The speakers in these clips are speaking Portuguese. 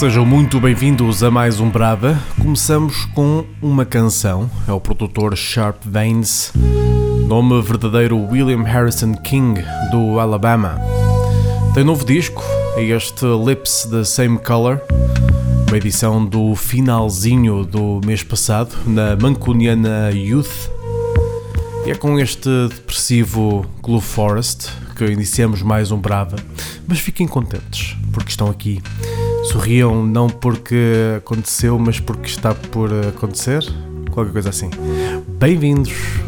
Sejam muito bem-vindos a mais um Brava. Começamos com uma canção, é o produtor Sharp Veins, nome verdadeiro William Harrison King, do Alabama. Tem novo disco, é este Lips the Same Color, uma edição do finalzinho do mês passado, na Mancuniana Youth. E é com este depressivo Glue Forest que iniciamos mais um Brava, mas fiquem contentes, porque estão aqui Sorriam não porque aconteceu, mas porque está por acontecer. Qualquer coisa assim. Bem-vindos!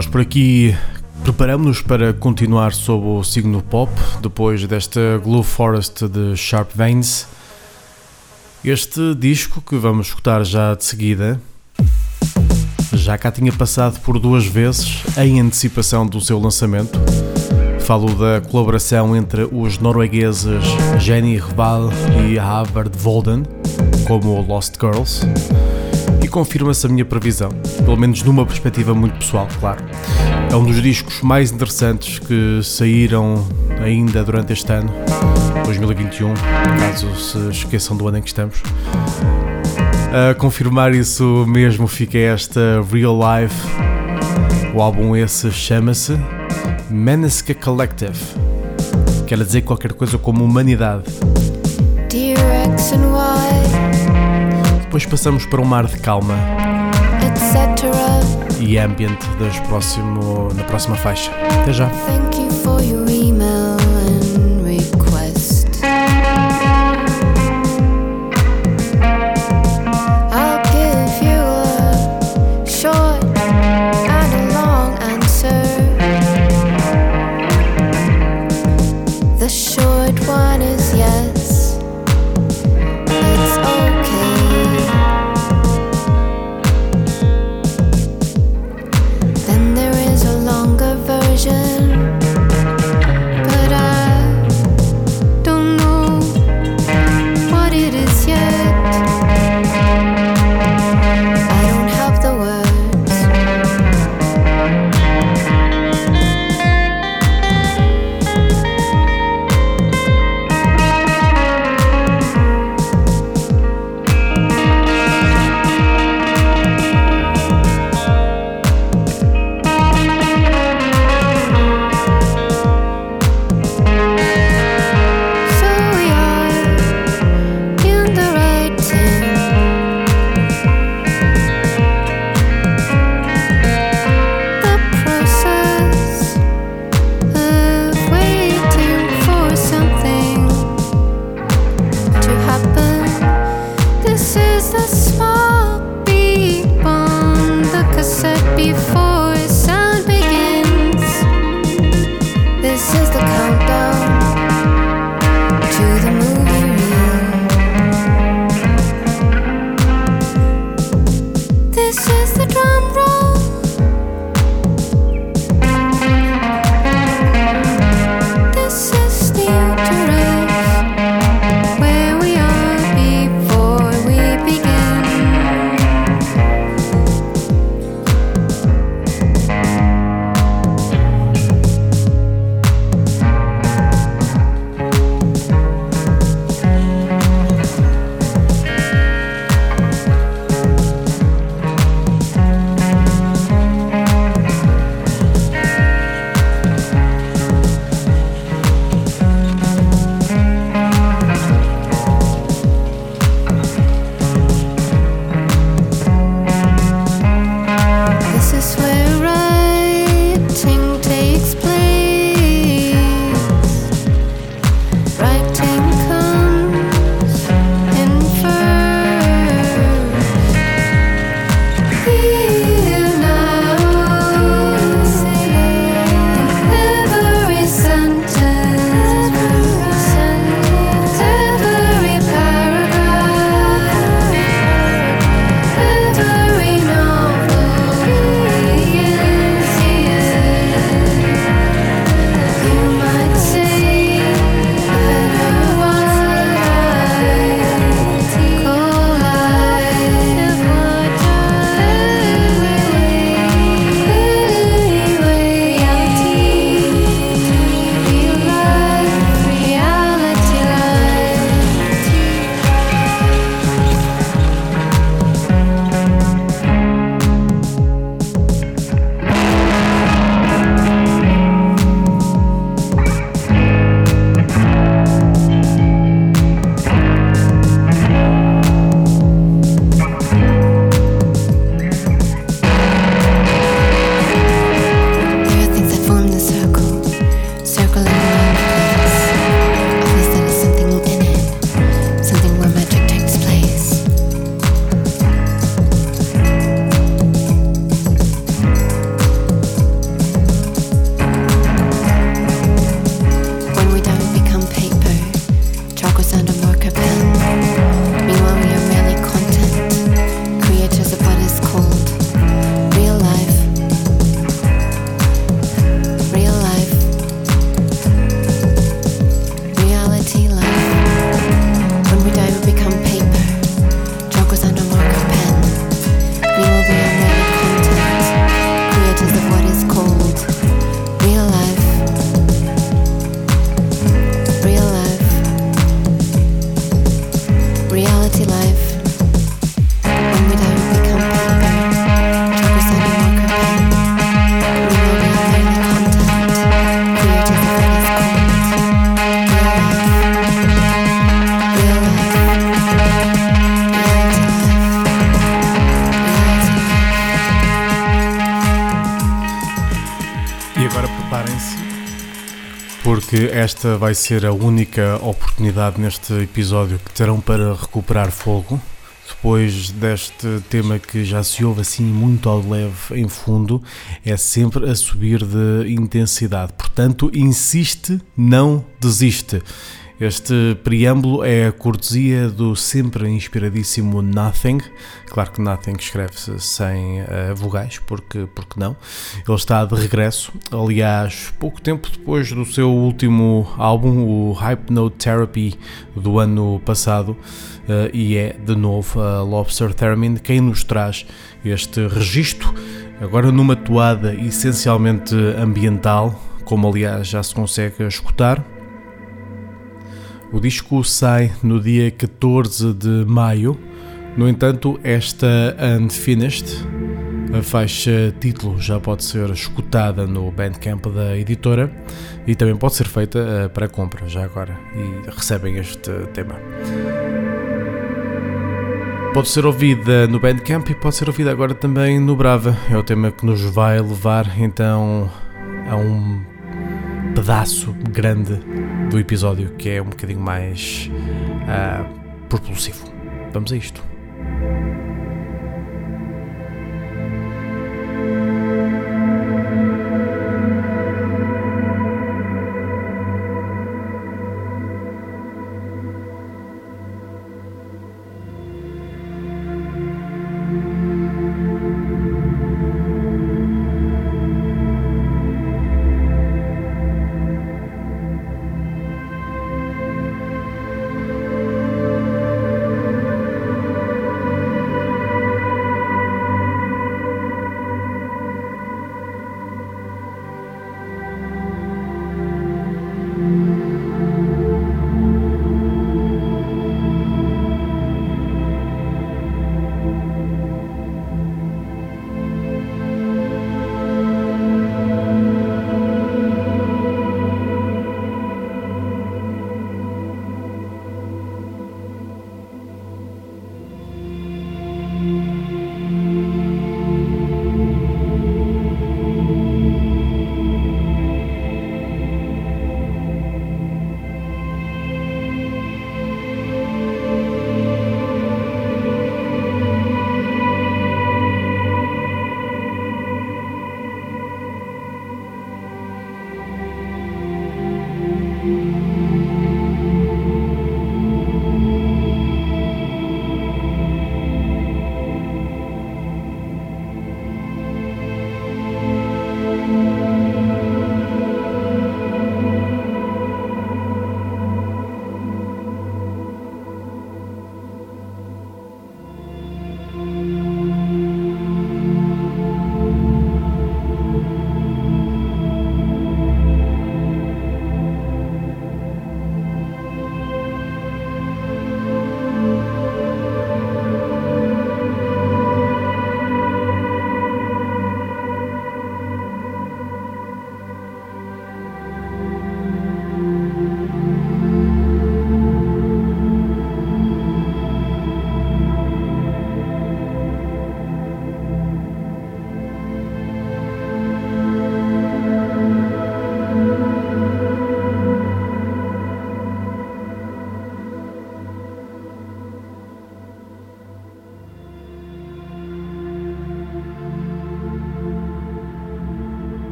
Nós por aqui preparamos-nos para continuar sob o signo pop, depois desta Glue Forest de Sharp Veins. Este disco que vamos escutar já de seguida, já cá tinha passado por duas vezes em antecipação do seu lançamento. Falo da colaboração entre os noruegueses Jenny Reval e Havard Volden, como Lost Girls confirma-se a minha previsão, pelo menos numa perspectiva muito pessoal, claro. É um dos discos mais interessantes que saíram ainda durante este ano, 2021, caso se esqueçam do ano em que estamos. A confirmar isso mesmo fica esta Real Life. O álbum esse chama-se Menesca Collective. Quer dizer qualquer coisa como humanidade. Depois passamos para um mar de calma e ambient das próximo, na próxima faixa. Até já. Esta vai ser a única oportunidade neste episódio que terão para recuperar fogo. Depois deste tema que já se ouve assim muito ao leve em fundo, é sempre a subir de intensidade. Portanto, insiste, não desiste. Este preâmbulo é a cortesia do sempre inspiradíssimo Nothing. Claro que Nothing escreve-se sem uh, vogais, porque, porque não? Ele está de regresso, aliás, pouco tempo depois do seu último álbum, o Hypnotherapy, do ano passado, uh, e é de novo a Lobster Theremin quem nos traz este registro, agora numa toada essencialmente ambiental, como aliás já se consegue escutar o disco sai no dia 14 de maio, no entanto, esta Unfinished, a faixa título, já pode ser escutada no Bandcamp da editora e também pode ser feita eh, para compra já agora e recebem este tema. Pode ser ouvida no Bandcamp e pode ser ouvida agora também no Brava. É o tema que nos vai levar então a um pedaço grande do episódio que é um bocadinho mais uh, propulsivo. Vamos a isto.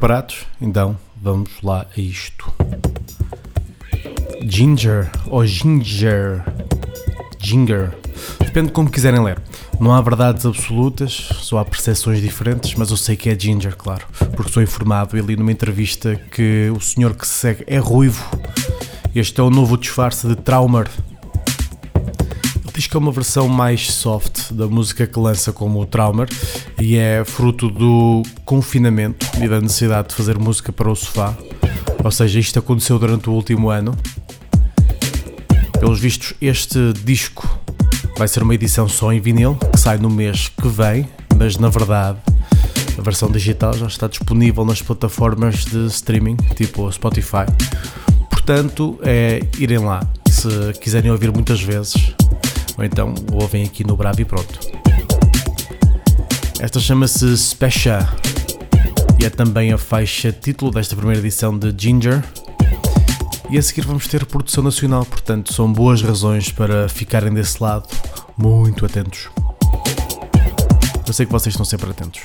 Preparados? Então vamos lá a isto. Ginger ou Ginger? Ginger. Depende de como quiserem ler. Não há verdades absolutas, só há percepções diferentes, mas eu sei que é Ginger, claro, porque sou informado e li numa entrevista que o senhor que se segue é ruivo. Este é o novo disfarce de Traumer, diz que é uma versão mais soft da música que lança como o Traumer e é fruto do confinamento e da necessidade de fazer música para o sofá. Ou seja, isto aconteceu durante o último ano. Pelos vistos, este disco vai ser uma edição só em vinil, que sai no mês que vem, mas na verdade a versão digital já está disponível nas plataformas de streaming, tipo o Spotify. Portanto, é irem lá, se quiserem ouvir muitas vezes, ou então ouvem aqui no Bravo e pronto. Esta chama-se Special e é também a faixa título desta primeira edição de Ginger. E a seguir vamos ter produção nacional, portanto são boas razões para ficarem desse lado muito atentos. Eu sei que vocês estão sempre atentos.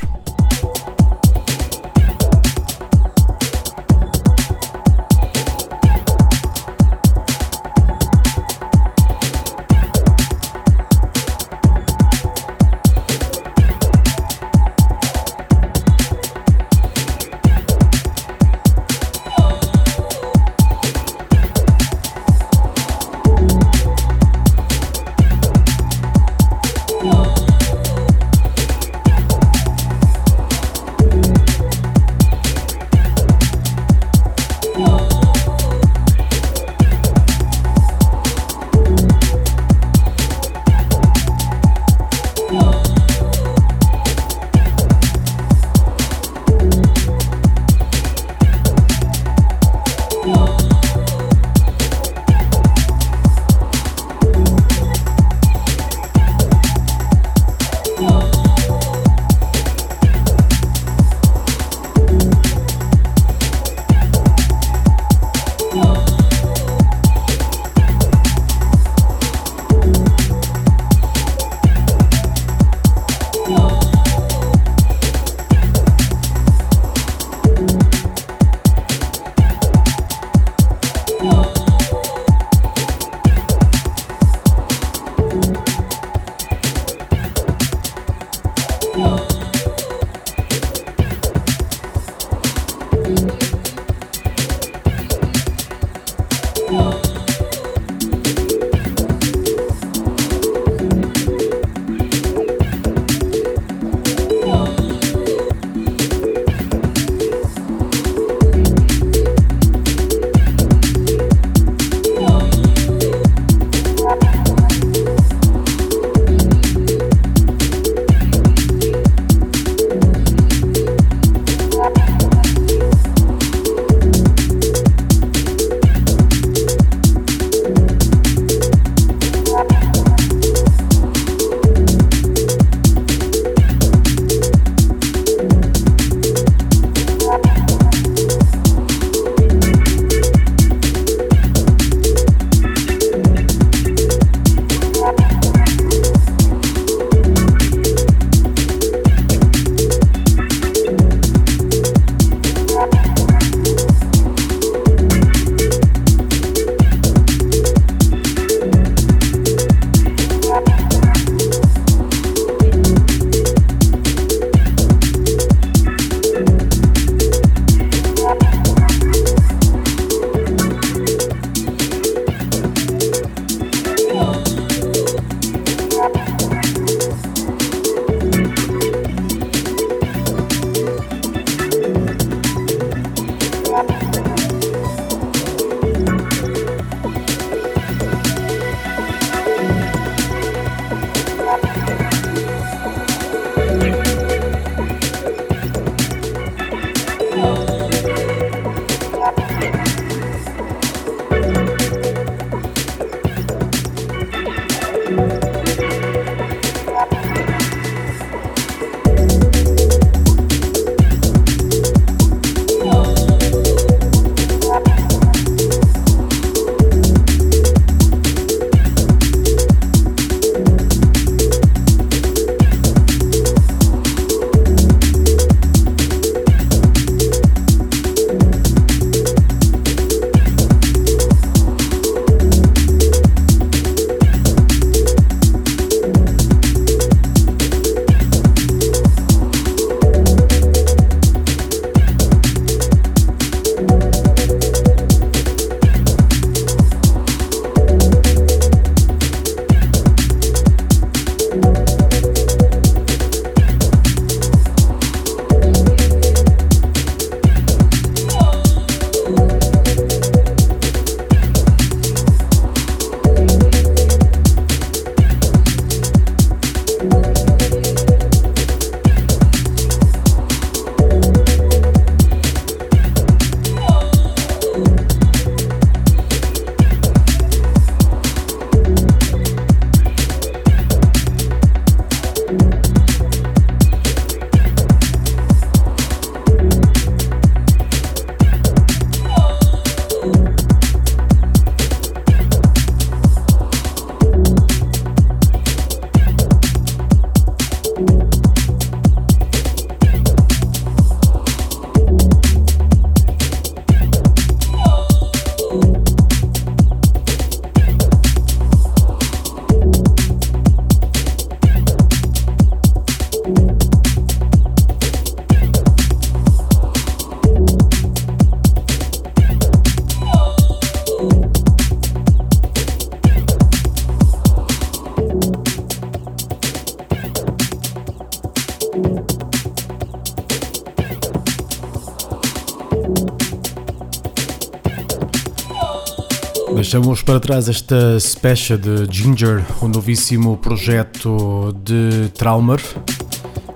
Deixamos para trás esta special de Ginger, o novíssimo projeto de Traumer.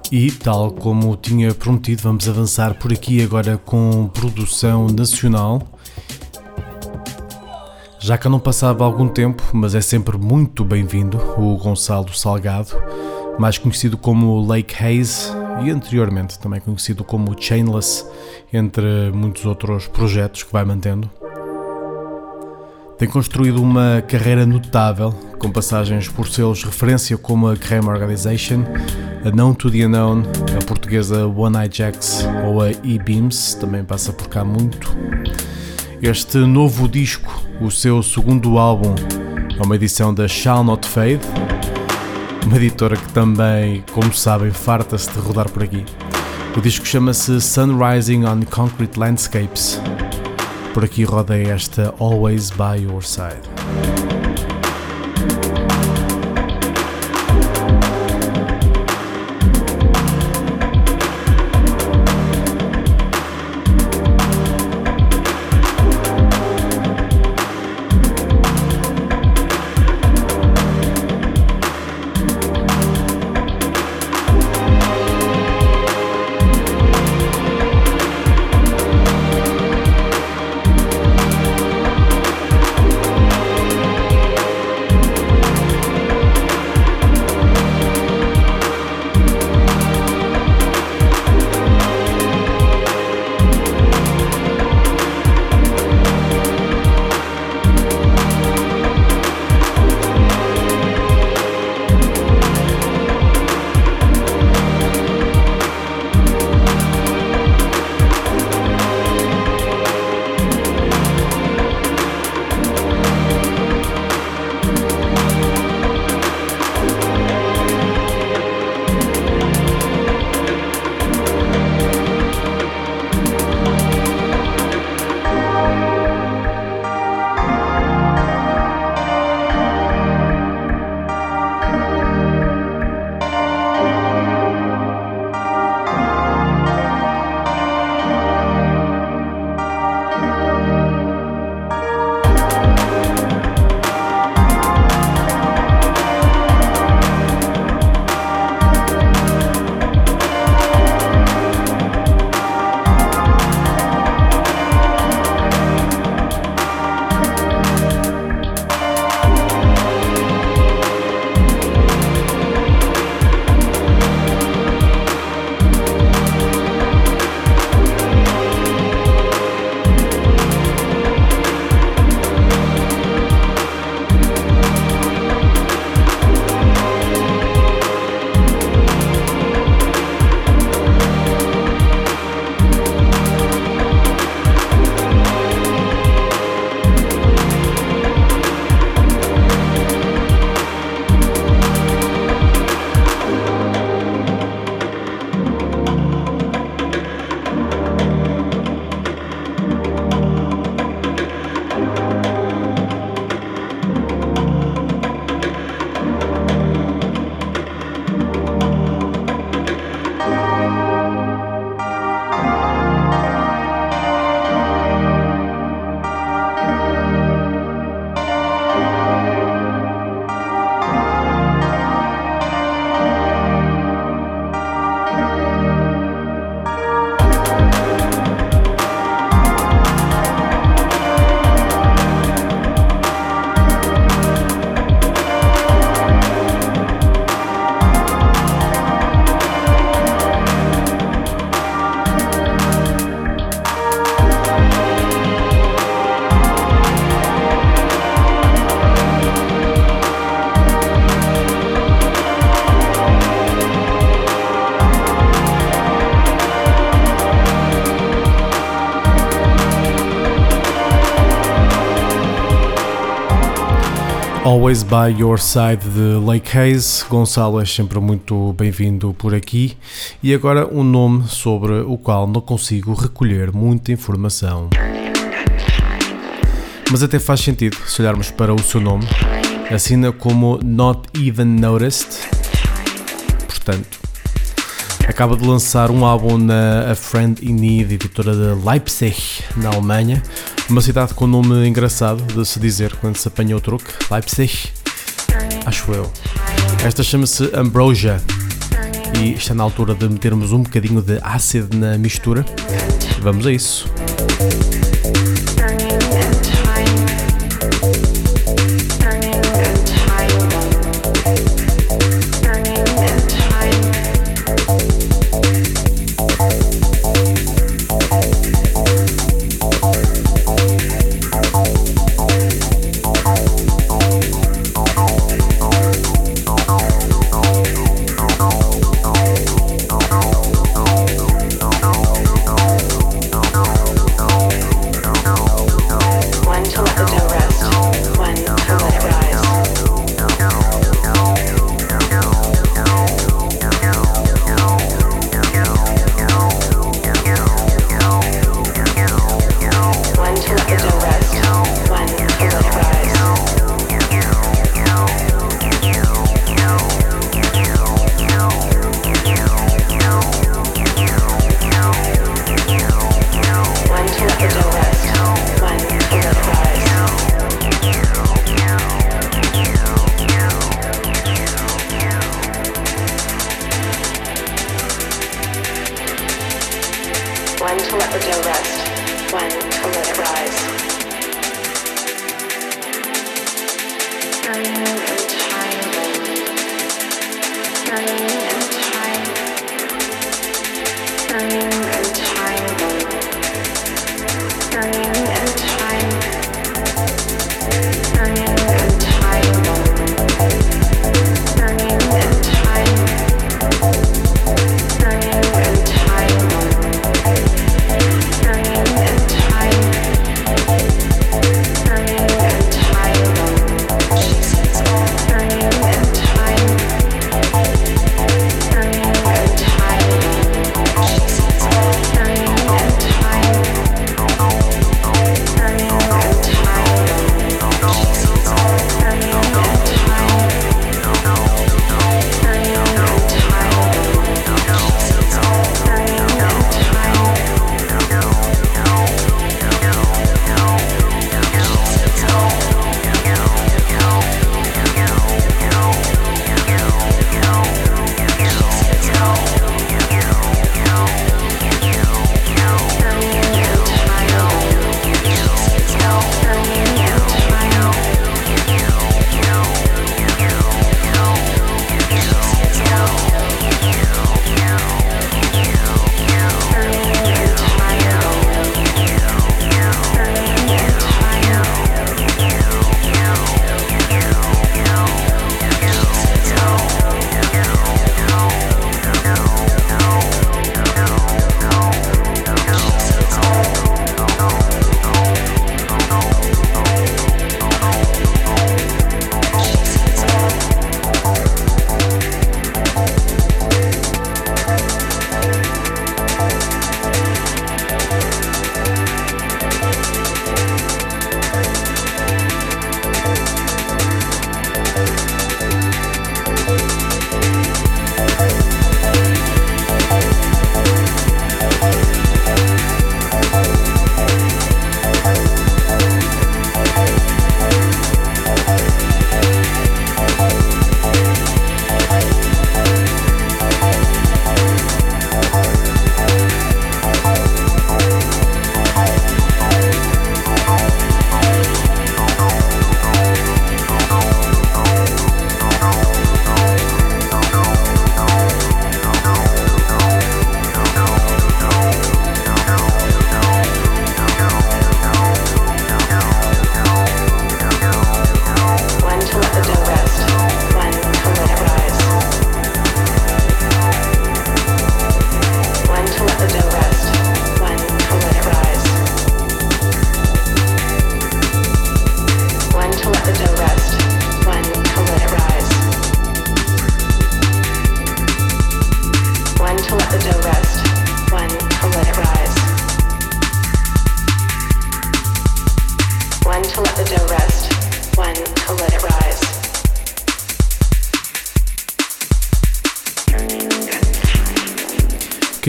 E, tal como tinha prometido, vamos avançar por aqui agora com produção nacional. Já que não passava algum tempo, mas é sempre muito bem-vindo, o Gonçalo Salgado, mais conhecido como Lake Haze e anteriormente também conhecido como Chainless, entre muitos outros projetos que vai mantendo. Tem construído uma carreira notável, com passagens por selos referência como a Creme Organization, a Known to the Unknown, a portuguesa One Eye Jacks ou a E-Beams, também passa por cá muito. Este novo disco, o seu segundo álbum, é uma edição da Shall Not Fade, uma editora que também, como sabem, farta-se de rodar por aqui. O disco chama-se Sunrising on Concrete Landscapes por aqui roda esta Always by Your Side. Always by Your Side de Lake Hayes. Gonçalo é sempre muito bem-vindo por aqui. E agora um nome sobre o qual não consigo recolher muita informação. Mas até faz sentido se olharmos para o seu nome. Assina como Not Even Noticed. Portanto, acaba de lançar um álbum na A Friend in Need, editora de Leipzig, na Alemanha Uma cidade com nome engraçado de se dizer quando se apanha o truque, Leipzig, acho eu. Esta chama-se Ambrosia e está na altura de metermos um bocadinho de ácido na mistura. Vamos a isso.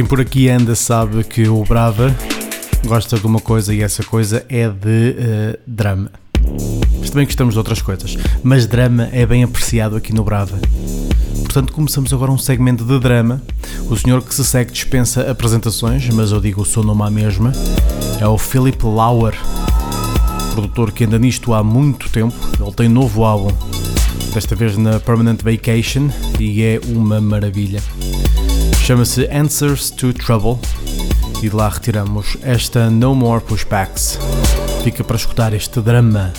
Quem por aqui anda sabe que o Brava gosta de uma coisa e essa coisa é de uh, drama. Bem que estamos de outras coisas, mas drama é bem apreciado aqui no Brava. Portanto, começamos agora um segmento de drama. O senhor que se segue dispensa apresentações, mas eu digo o seu nome à mesma. É o Philip Lauer, produtor que anda nisto há muito tempo. Ele tem novo álbum, desta vez na Permanent Vacation, e é uma maravilha. Chama-se Answers to Trouble e de lá retiramos esta No More Pushbacks. Fica para escutar este drama.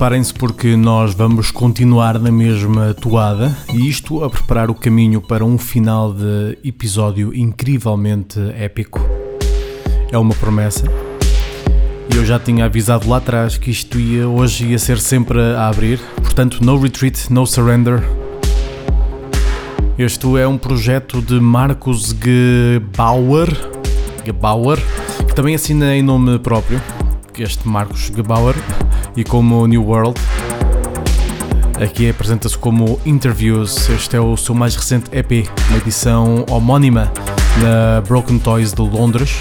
Preparem-se porque nós vamos continuar na mesma toada e isto a preparar o caminho para um final de episódio incrivelmente épico. É uma promessa. E eu já tinha avisado lá atrás que isto ia hoje ia ser sempre a abrir, portanto, no retreat, no surrender. Este é um projeto de Marcos Gebauer, Gebauer, que também assina em nome próprio, este Marcos Gebauer e como New World. Aqui apresenta-se como Interviews. Este é o seu mais recente EP, uma edição homónima na Broken Toys de Londres.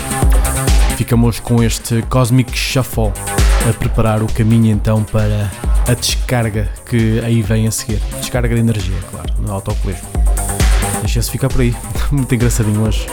Ficamos com este Cosmic Shuffle a preparar o caminho então para a descarga que aí vem a seguir. Descarga de energia, claro, no autocolismo. Deixa-se ficar por aí. Muito engraçadinho hoje.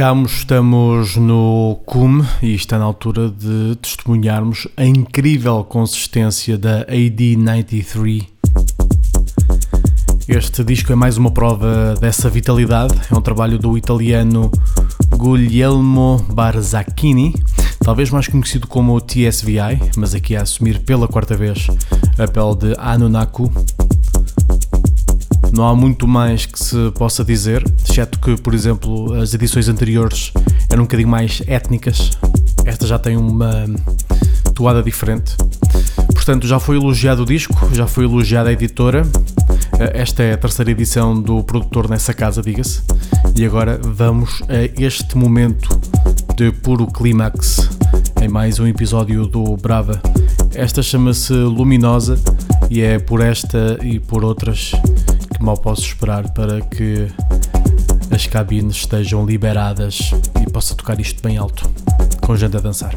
Chegamos, estamos no CUM e está na altura de testemunharmos a incrível consistência da AD93. Este disco é mais uma prova dessa vitalidade, é um trabalho do italiano Guglielmo Barzacchini, talvez mais conhecido como TSVI, mas aqui a assumir pela quarta vez a pele de Anunaku. Não há muito mais que se possa dizer, exceto que, por exemplo, as edições anteriores eram um bocadinho mais étnicas. Esta já tem uma toada diferente. Portanto, já foi elogiado o disco, já foi elogiada a editora. Esta é a terceira edição do produtor nessa casa, diga-se. E agora vamos a este momento de puro clímax em mais um episódio do Brava. Esta chama-se Luminosa e é por esta e por outras mal posso esperar para que as cabines estejam liberadas e possa tocar isto bem alto, com gente a dançar.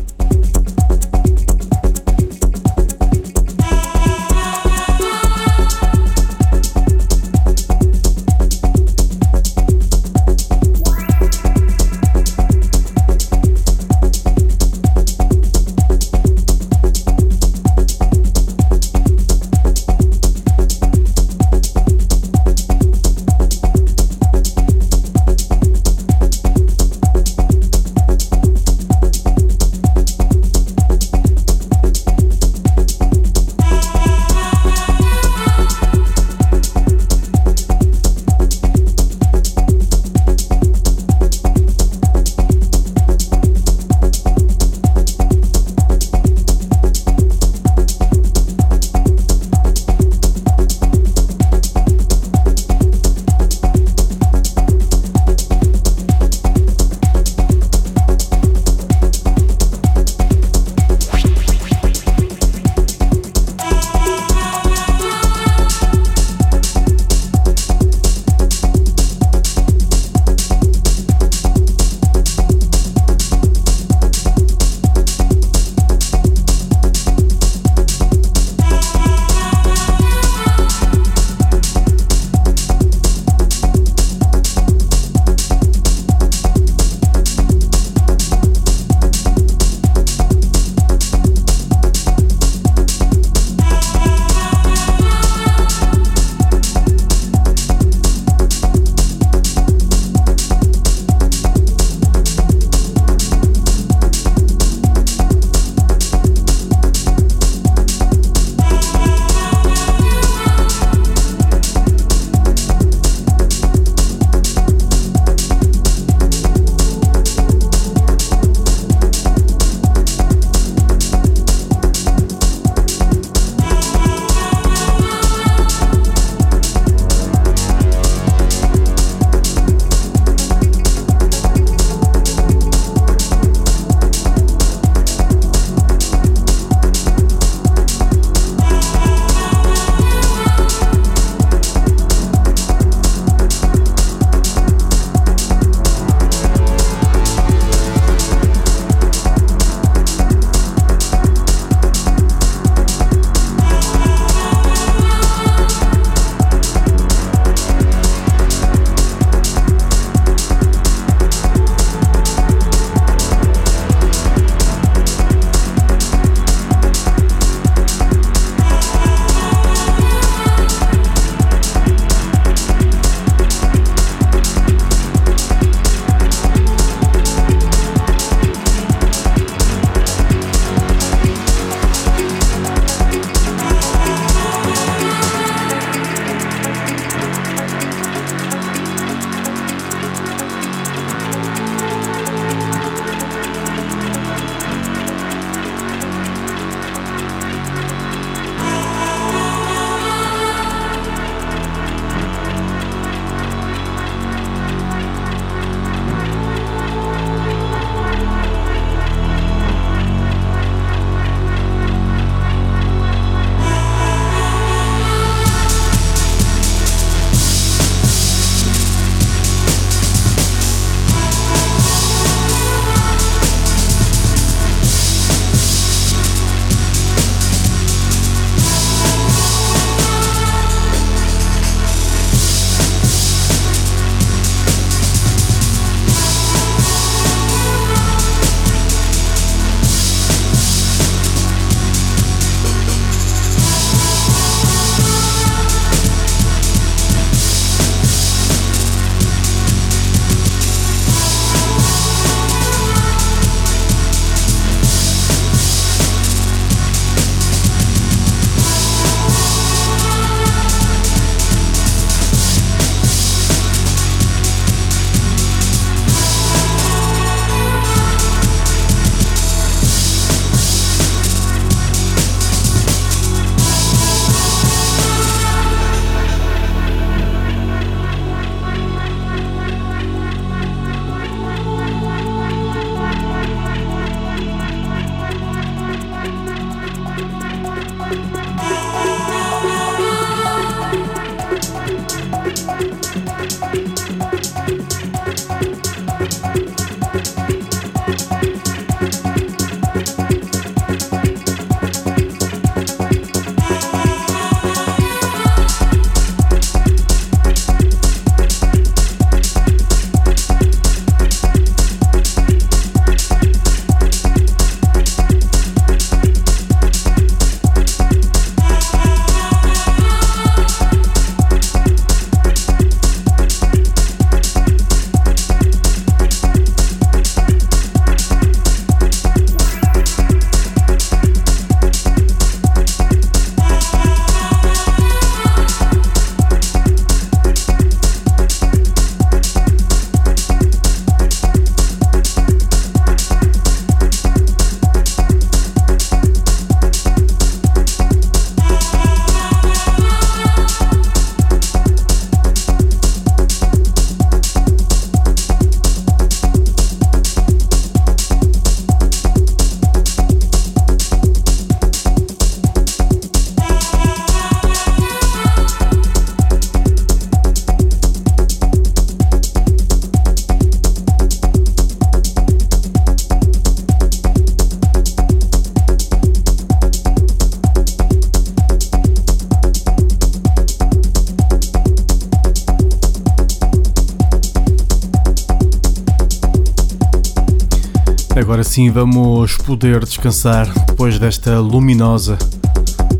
Agora sim vamos poder descansar depois desta luminosa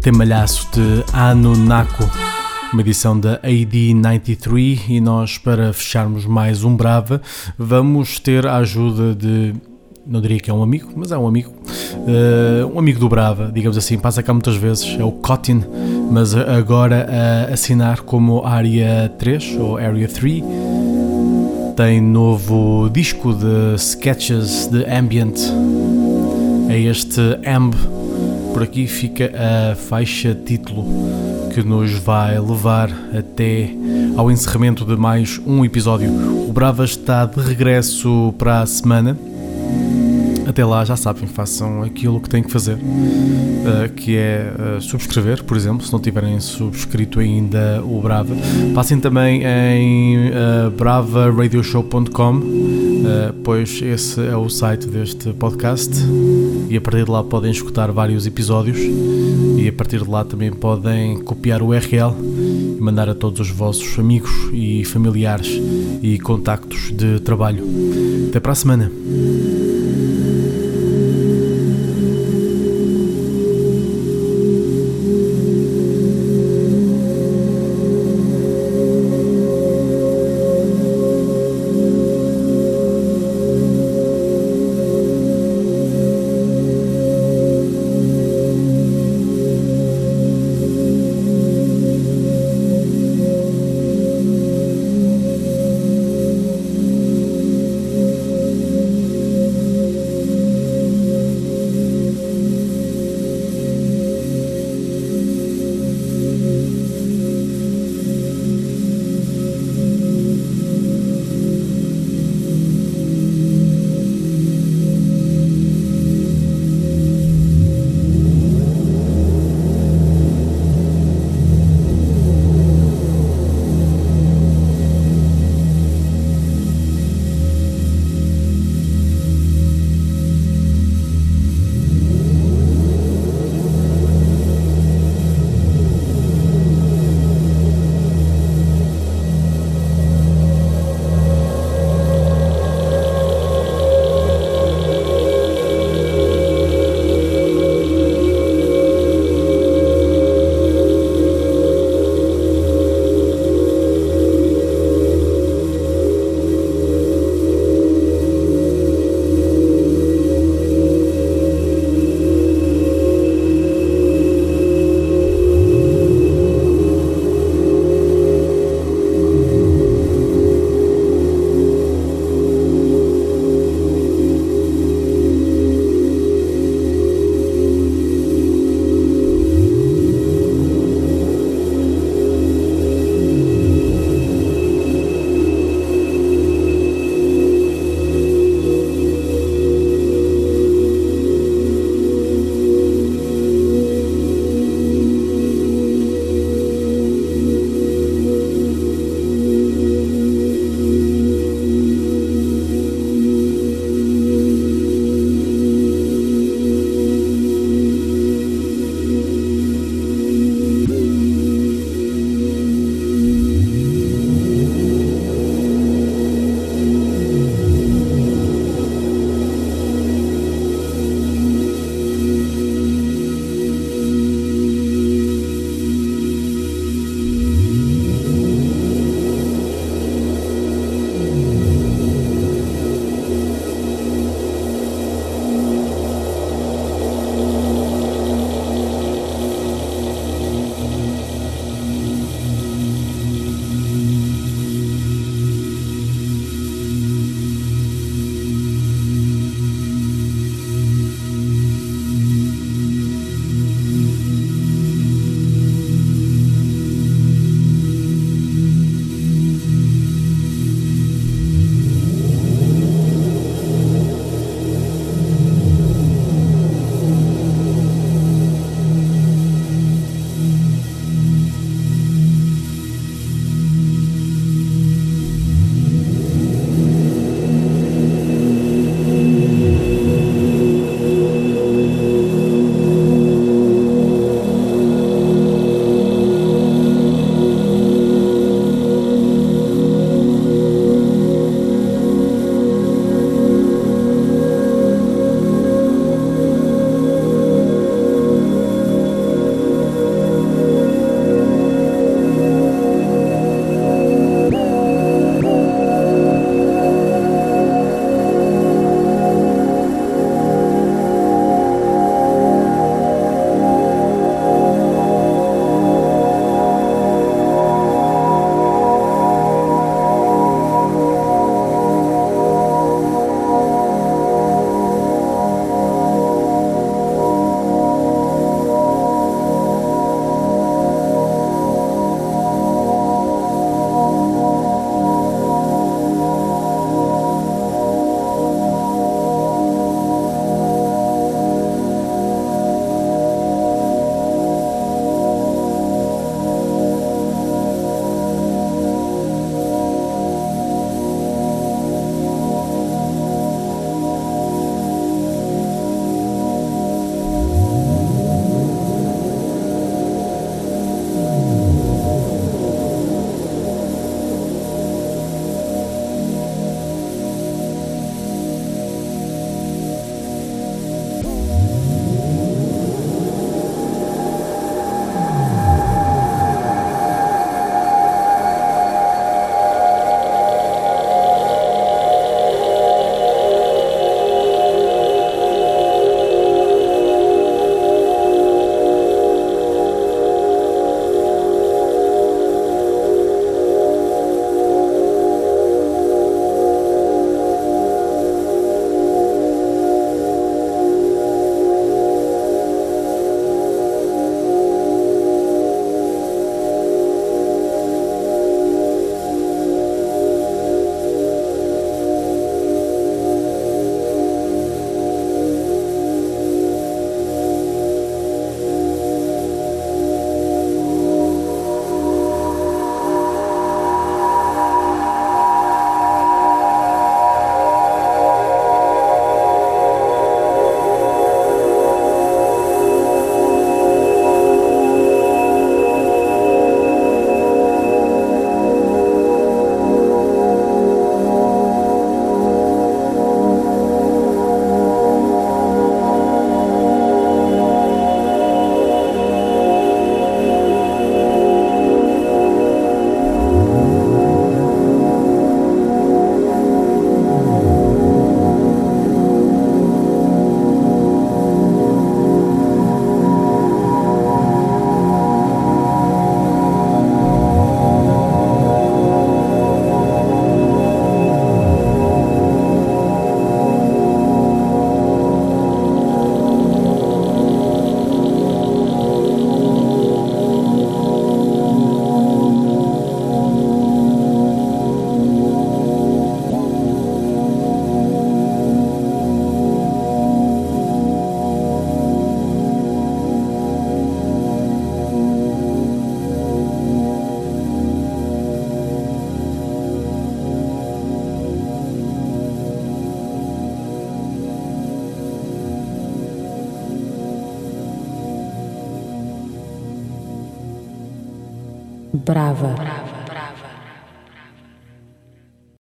temalhaço de Anunnako, uma edição da AD93 e nós para fecharmos mais um Brava vamos ter a ajuda de não diria que é um amigo, mas é um amigo, uh, um amigo do Brava, digamos assim, passa cá muitas vezes, é o Cotin, mas agora a assinar como Área 3 ou Area 3. Tem novo disco de sketches de ambient. É este Amb. Por aqui fica a faixa título que nos vai levar até ao encerramento de mais um episódio. O Brava está de regresso para a semana até lá, já sabem, façam aquilo que têm que fazer, uh, que é uh, subscrever, por exemplo, se não tiverem subscrito ainda o Brava. Passem também em uh, bravaradioshow.com, pois esse é o site deste podcast e a partir de lá podem escutar vários episódios e a partir de lá também podem copiar o URL e mandar a todos os vossos amigos e familiares e contactos de trabalho. Até para a semana!